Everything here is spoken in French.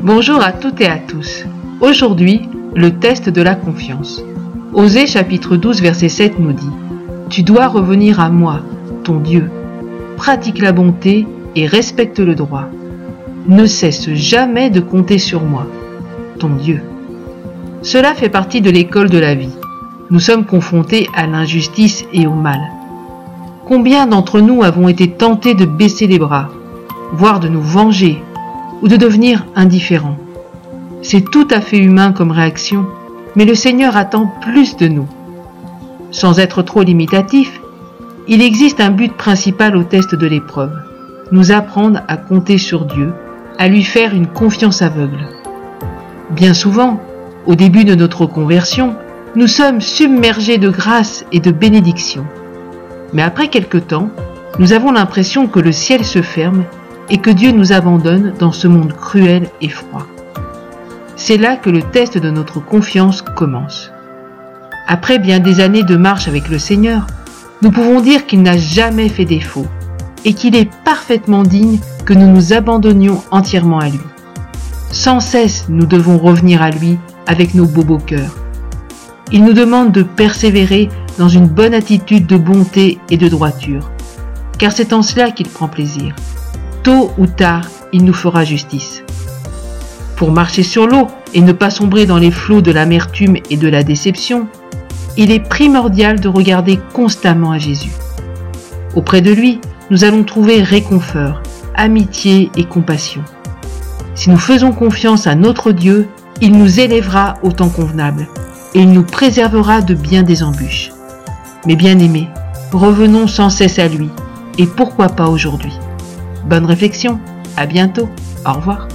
Bonjour à toutes et à tous. Aujourd'hui, le test de la confiance. Osée chapitre 12 verset 7 nous dit Tu dois revenir à moi, ton Dieu. Pratique la bonté et respecte le droit. Ne cesse jamais de compter sur moi, ton Dieu. Cela fait partie de l'école de la vie. Nous sommes confrontés à l'injustice et au mal. Combien d'entre nous avons été tentés de baisser les bras, voire de nous venger, ou de devenir indifférents C'est tout à fait humain comme réaction, mais le Seigneur attend plus de nous. Sans être trop limitatif, il existe un but principal au test de l'épreuve, nous apprendre à compter sur Dieu, à lui faire une confiance aveugle. Bien souvent, au début de notre conversion, nous sommes submergés de grâce et de bénédiction. Mais après quelque temps, nous avons l'impression que le ciel se ferme et que Dieu nous abandonne dans ce monde cruel et froid. C'est là que le test de notre confiance commence. Après bien des années de marche avec le Seigneur, nous pouvons dire qu'il n'a jamais fait défaut et qu'il est parfaitement digne que nous nous abandonnions entièrement à lui. Sans cesse, nous devons revenir à lui avec nos bobos cœurs. Il nous demande de persévérer dans une bonne attitude de bonté et de droiture, car c'est en cela qu'il prend plaisir. Tôt ou tard, il nous fera justice. Pour marcher sur l'eau et ne pas sombrer dans les flots de l'amertume et de la déception, il est primordial de regarder constamment à Jésus. Auprès de lui, nous allons trouver réconfort, amitié et compassion. Si nous faisons confiance à notre Dieu, il nous élèvera au temps convenable et il nous préservera de bien des embûches. Mais bien aimés, revenons sans cesse à lui et pourquoi pas aujourd'hui. Bonne réflexion, à bientôt, au revoir.